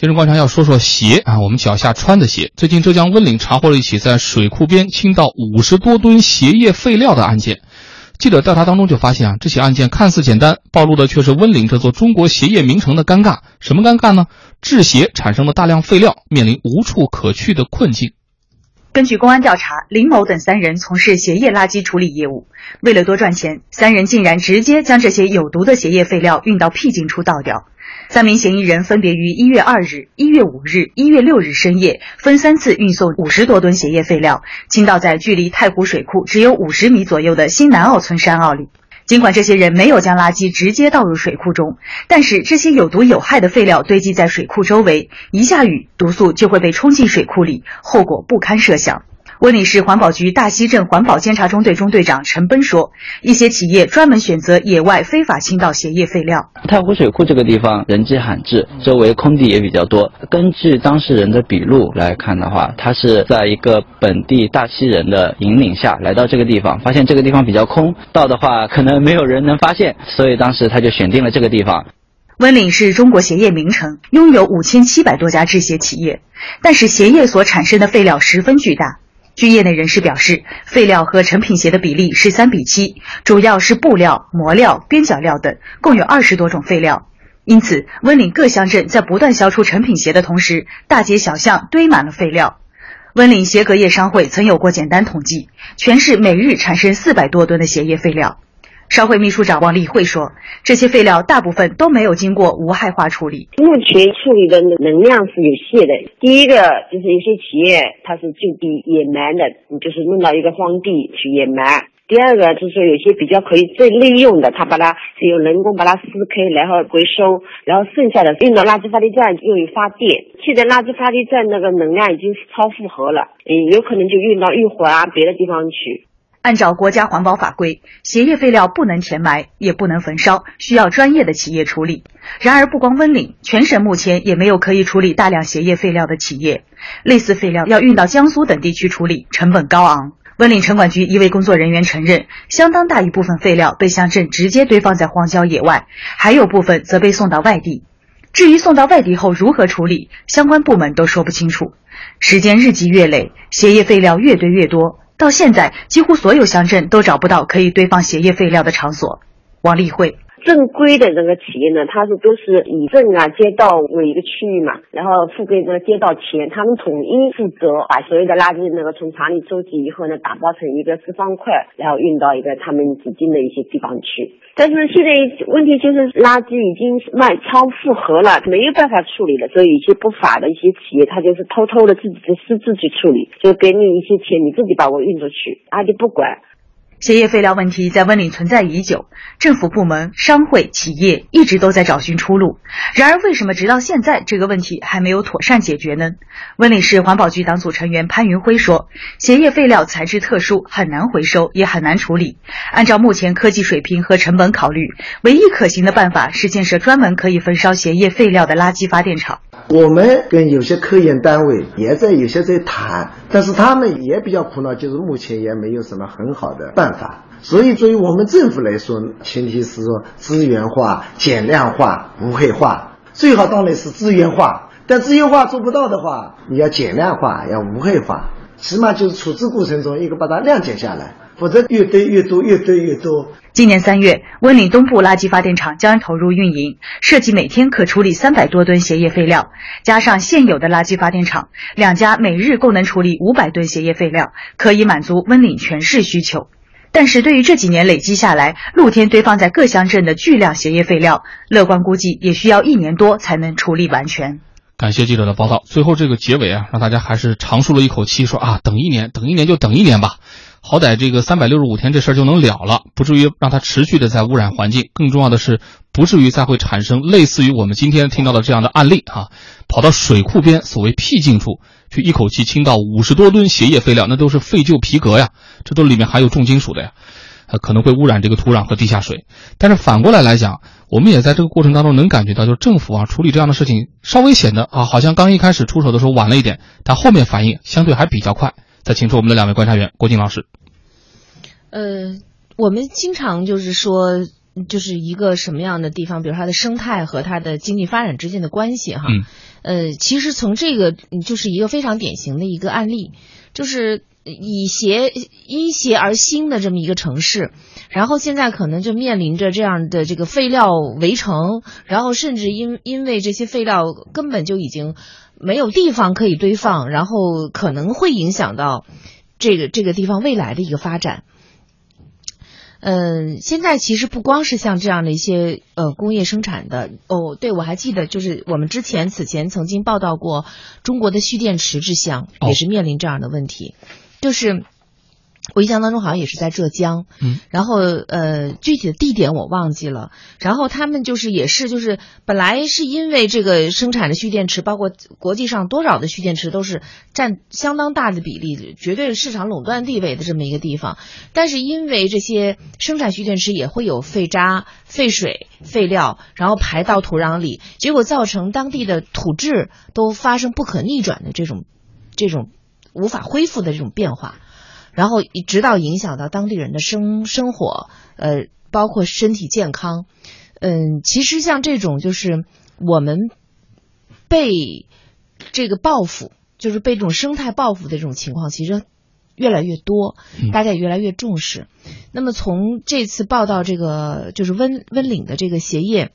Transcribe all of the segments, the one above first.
今日观察要说说鞋啊，我们脚下穿的鞋。最近浙江温岭查获了一起在水库边倾倒五十多吨鞋业废料的案件。记者调查当中就发现啊，这起案件看似简单，暴露的却是温岭这座中国鞋业名城的尴尬。什么尴尬呢？制鞋产生了大量废料，面临无处可去的困境。根据公安调查，林某等三人从事鞋业垃圾处理业务，为了多赚钱，三人竟然直接将这些有毒的鞋业废料运到僻静处倒掉。三名嫌疑人分别于一月二日、一月五日、一月六日深夜分三次运送五十多吨鞋业废料，倾倒在距离太湖水库只有五十米左右的新南澳村山坳里。尽管这些人没有将垃圾直接倒入水库中，但是这些有毒有害的废料堆积在水库周围，一下雨，毒素就会被冲进水库里，后果不堪设想。温岭市环保局大溪镇环保监察中队中队长陈奔说：“一些企业专门选择野外非法倾倒鞋业废料。太湖水库这个地方人迹罕至，周围空地也比较多。根据当事人的笔录来看的话，他是在一个本地大溪人的引领下来到这个地方，发现这个地方比较空，倒的话可能没有人能发现，所以当时他就选定了这个地方。温岭是中国鞋业名城，拥有五千七百多家制鞋企业，但是鞋业所产生的废料十分巨大。”据业内人士表示，废料和成品鞋的比例是三比七，主要是布料、磨料、边角料等，共有二十多种废料。因此，温岭各乡镇在不断消除成品鞋的同时，大街小巷堆满了废料。温岭鞋革业商会曾有过简单统计，全市每日产生四百多吨的鞋业废料。商会秘书长王丽慧说：“这些废料大部分都没有经过无害化处理，目前处理的能量是有限的。第一个就是有些企业它是就地掩埋的，就是弄到一个荒地去掩埋；第二个就是说有些比较可以再利用的，它把它是用人工把它撕开，然后回收，然后剩下的运到垃圾发电站用于发电。现在垃圾发电站那个能量已经超负荷了，嗯，有可能就运到玉环啊别的地方去。”按照国家环保法规，鞋业废料不能填埋，也不能焚烧，需要专业的企业处理。然而，不光温岭，全省目前也没有可以处理大量鞋业废料的企业。类似废料要运到江苏等地区处理，成本高昂。温岭城管局一位工作人员承认，相当大一部分废料被乡镇直接堆放在荒郊野外，还有部分则被送到外地。至于送到外地后如何处理，相关部门都说不清楚。时间日积月累，鞋业废料越堆越多。到现在，几乎所有乡镇都找不到可以堆放鞋叶废料的场所。王丽慧。正规的这个企业呢，它是都是以镇啊、街道为一个区域嘛，然后付给那个街道钱，他们统一负责把所有的垃圾那个从厂里收集以后呢，打包成一个四方块，然后运到一个他们指定的一些地方去。但是现在问题就是垃圾已经卖超负荷了，没有办法处理了，所以一些不法的一些企业，他就是偷偷的自己私自去处理，就给你一些钱，你自己把我运出去，他就不管。鞋业废料问题在温岭存在已久，政府部门、商会、企业一直都在找寻出路。然而，为什么直到现在这个问题还没有妥善解决呢？温岭市环保局党组成员潘云辉说：“鞋业废料材质特殊，很难回收，也很难处理。按照目前科技水平和成本考虑，唯一可行的办法是建设专门可以焚烧鞋业废料的垃圾发电厂。”我们跟有些科研单位也在有些在谈，但是他们也比较苦恼，就是目前也没有什么很好的办法。所以，作为我们政府来说，前提是说资源化、减量化、无害化，最好当然是资源化。但资源化做不到的话，你要减量化，要无害化，起码就是处置过程中一个把它量减下来。否则越堆越多，越堆越多。今年三月，温岭东部垃圾发电厂将投入运营，设计每天可处理三百多吨鞋业废料，加上现有的垃圾发电厂，两家每日共能处理五百吨鞋业废料，可以满足温岭全市需求。但是对于这几年累积下来，露天堆放在各乡镇的巨量鞋业废料，乐观估计也需要一年多才能处理完全。感谢记者的报道。最后这个结尾啊，让大家还是长舒了一口气，说啊，等一年，等一年就等一年吧。好歹这个三百六十五天这事儿就能了了，不至于让它持续的在污染环境。更重要的是，不至于再会产生类似于我们今天听到的这样的案例啊，跑到水库边所谓僻静处去一口气倾倒五十多吨鞋业废料，那都是废旧皮革呀，这都里面含有重金属的呀，呃，可能会污染这个土壤和地下水。但是反过来来讲，我们也在这个过程当中能感觉到，就是政府啊处理这样的事情稍微显得啊好像刚一开始出手的时候晚了一点，但后面反应相对还比较快。再请出我们的两位观察员，郭靖老师。呃，我们经常就是说，就是一个什么样的地方，比如它的生态和它的经济发展之间的关系哈。嗯呃，其实从这个嗯就是一个非常典型的一个案例，就是以协因协而兴的这么一个城市，然后现在可能就面临着这样的这个废料围城，然后甚至因因为这些废料根本就已经没有地方可以堆放，然后可能会影响到这个这个地方未来的一个发展。嗯，现在其实不光是像这样的一些呃工业生产的哦，对我还记得，就是我们之前此前曾经报道过中国的蓄电池之乡哦也是面临这样的问题，就是我印象当中好像也是在浙江，嗯，然后呃具体的地点我忘记了，然后他们就是也是就是本来是因为这个生产的蓄电池，包括国际上多少的蓄电池都是占相当大的比例，绝对是市场垄断地位的这么一个地方，但是因为这些生产蓄电池也会有废渣、废水、废料，然后排到土壤里，结果造成当地的土质都发生不可逆转的这种这种无法恢复的这种变化。然后一直到影响到当地人的生生活，呃，包括身体健康。嗯，其实像这种就是我们被这个报复，就是被这种生态报复的这种情况，其实越来越多，大家也越来越重视。那么从这次报道这个就是温温岭的这个鞋业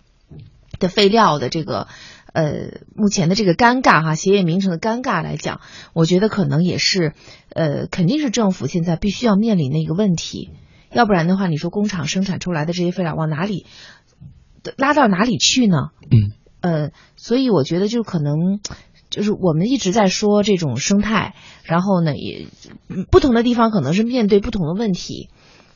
的废料的这个。呃，目前的这个尴尬哈，鞋业名城的尴尬来讲，我觉得可能也是，呃，肯定是政府现在必须要面临的一个问题，要不然的话，你说工厂生产出来的这些废料往哪里拉到哪里去呢？嗯，呃，所以我觉得就可能就是我们一直在说这种生态，然后呢，也不同的地方可能是面对不同的问题。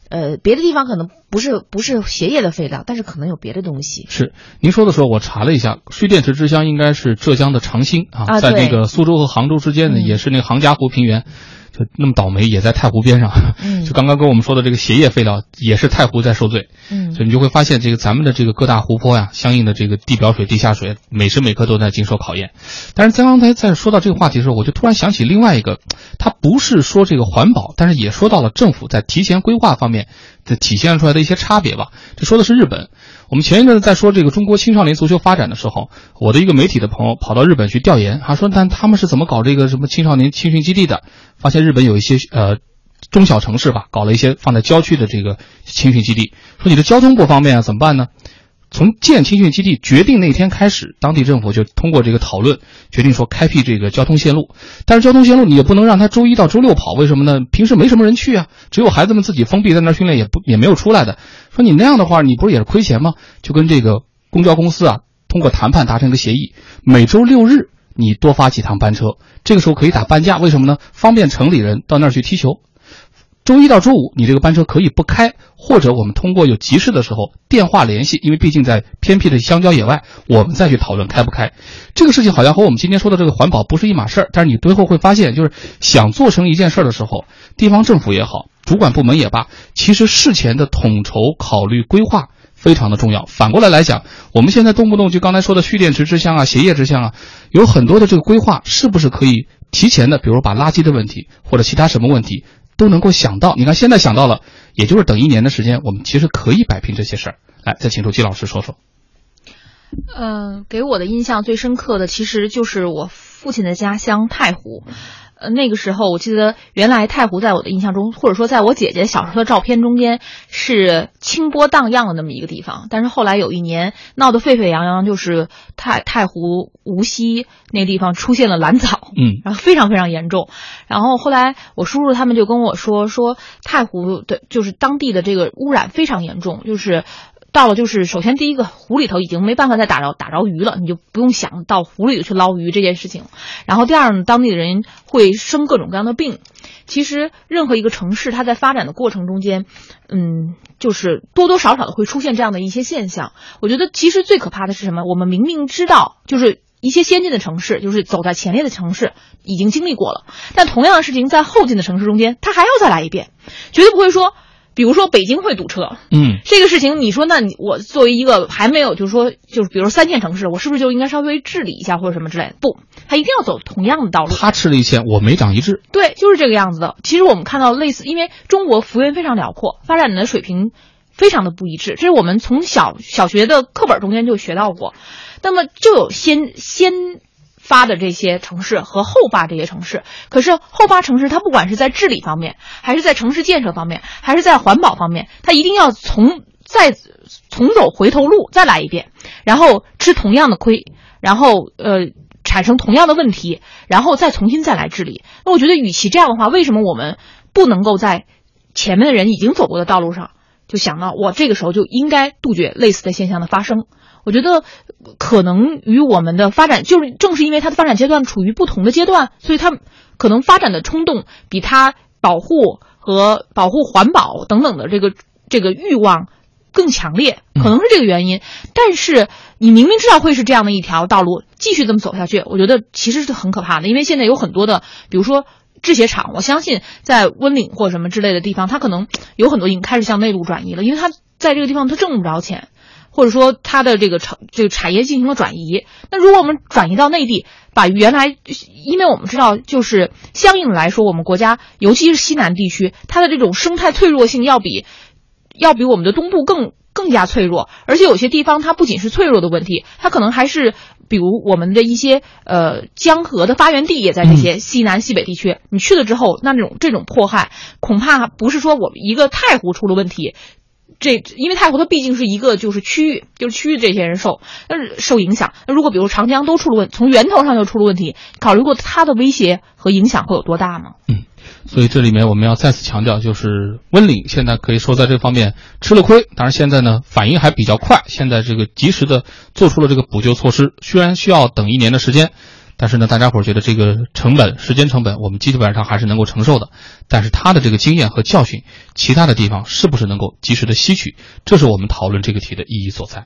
呃，别的地方可能不是不是鞋业的废料，但是可能有别的东西。是您说的时候，我查了一下，蓄电池之乡应该是浙江的长兴啊，啊在那个苏州和杭州之间呢，嗯也是那个杭嘉湖平原。就那么倒霉，也在太湖边上。嗯就刚刚跟我们说的这个鞋业废料，也是太湖在受罪。嗯所以你就会发现，这个咱们的这个各大湖泊呀，相应的这个地表水、地下水，每时每刻都在经受考验。但是在刚才在说到这个话题的时候，我就突然想起另外一个，它不是说这个环保，但是也说到了政府在提前规划方面这体现出来的一些差别吧。这说的是日本。我们前一阵子在说这个中国青少年足球发展的时候，我的一个媒体的朋友跑到日本去调研，他，说但他们是怎么搞这个什么青少年青训基地的？发现日本有一些呃中小城市吧，搞了一些放在郊区的这个青训基地。说你的交通不方便啊，怎么办呢？从建青训基地决定那天开始，当地政府就通过这个讨论，决定说开辟这个交通线路。但是交通线路你也不能让他周一到周六跑，为什么呢？平时没什么人去啊，只有孩子们自己封闭在那儿训练，也不也没有出来的。说你那样的话，你不是也是亏钱吗？就跟这个公交公司啊，通过谈判达成一个协议，每周六日你多发几趟班车，这个时候可以打半价，为什么呢？方便城里人到那儿去踢球。周一到周五，你这个班车可以不开，或者我们通过有急事的时候电话联系，因为毕竟在偏僻的乡郊野外，我们再去讨论开不开。这个事情好像和我们今天说的这个环保不是一码事儿，但是你最后会发现，就是想做成一件事儿的时候，地方政府也好，主管部门也罢，其实事前的统筹考虑规划。非常的重要。反过来来讲，我们现在动不动就刚才说的蓄电池之乡啊、鞋业之乡啊，有很多的这个规划，是不是可以提前的，比如把垃圾的问题或者其他什么问题都能够想到？你看现在想到了，也就是等一年的时间，我们其实可以摆平这些事儿。来，再请出季老师说说。嗯，给我的印象最深刻的其实就是我父亲的家乡太湖。呃，那个时候我记得，原来太湖在我的印象中，或者说在我姐姐小时候的照片中间是清波荡漾的那么一个地方。但是后来有一年闹得沸沸扬扬，就是太太湖无锡那地方出现了蓝藻，嗯，然后非常非常严重。然后后来我叔叔他们就跟我说，说太湖的就是当地的这个污染非常严重，就是。到了就是首先第一个湖里头已经没办法再打着打着鱼了，你就不用想到湖里去捞鱼这件事情。然后第二呢，当地的人会生各种各样的病。其实任何一个城市，它在发展的过程中间，嗯，就是多多少少的会出现这样的一些现象。我觉得其实最可怕的是什么？我们明明知道，就是一些先进的城市，就是走在前列的城市已经经历过了，但同样的事情在后进的城市中间，它还要再来一遍，绝对不会说。比如说北京会堵车，嗯，这个事情你说，那你我作为一个还没有，就是说，就是比如三线城市，我是不是就应该稍微治理一下或者什么之类的？不，他一定要走同样的道路。他吃了一堑，我没长一智。对，就是这个样子的。其实我们看到类似，因为中国幅员非常辽阔，发展的水平非常的不一致，这是我们从小小学的课本中间就学到过。那么就有先先发的这些城市和后发这些城市，可是后发城市它不管是在治理方面，还是在城市建设方面，还是在环保方面，它一定要从再重走回头路再来一遍，然后吃同样的亏，然后呃产生同样的问题，然后再重新再来治理。那我觉得，与其这样的话，为什么我们不能够在前面的人已经走过的道路上，就想到我这个时候就应该杜绝类似的现象的发生？我觉得可能与我们的发展，就是正是因为它的发展阶段处于不同的阶段，所以它可能发展的冲动比它保护和保护环保等等的这个这个欲望更强烈，可能是这个原因。但是你明明知道会是这样的一条道路，继续这么走下去，我觉得其实是很可怕的，因为现在有很多的，比如说制鞋厂，我相信在温岭或什么之类的地方，它可能有很多已经开始向内陆转移了，因为它在这个地方它挣不着钱。或者说它的这个产这个产业进行了转移，那如果我们转移到内地，把原来，因为我们知道，就是相应来说，我们国家尤其是西南地区，它的这种生态脆弱性要比，要比我们的东部更更加脆弱。而且有些地方它不仅是脆弱的问题，它可能还是比如我们的一些呃江河的发源地也在这些西南西北地区。你去了之后，那这种这种迫害，恐怕不是说我们一个太湖出了问题。这因为太湖它毕竟是一个就是区域，就是区域这些人受是受影响。那如果比如长江都出了问，从源头上就出了问题，考虑过它的威胁和影响会有多大吗？嗯，所以这里面我们要再次强调，就是温岭现在可以说在这方面吃了亏，当然现在呢反应还比较快，现在这个及时的做出了这个补救措施，虽然需要等一年的时间。但是呢，大家伙儿觉得这个成本、时间成本，我们基本上还是能够承受的。但是他的这个经验和教训，其他的地方是不是能够及时的吸取？这是我们讨论这个题的意义所在。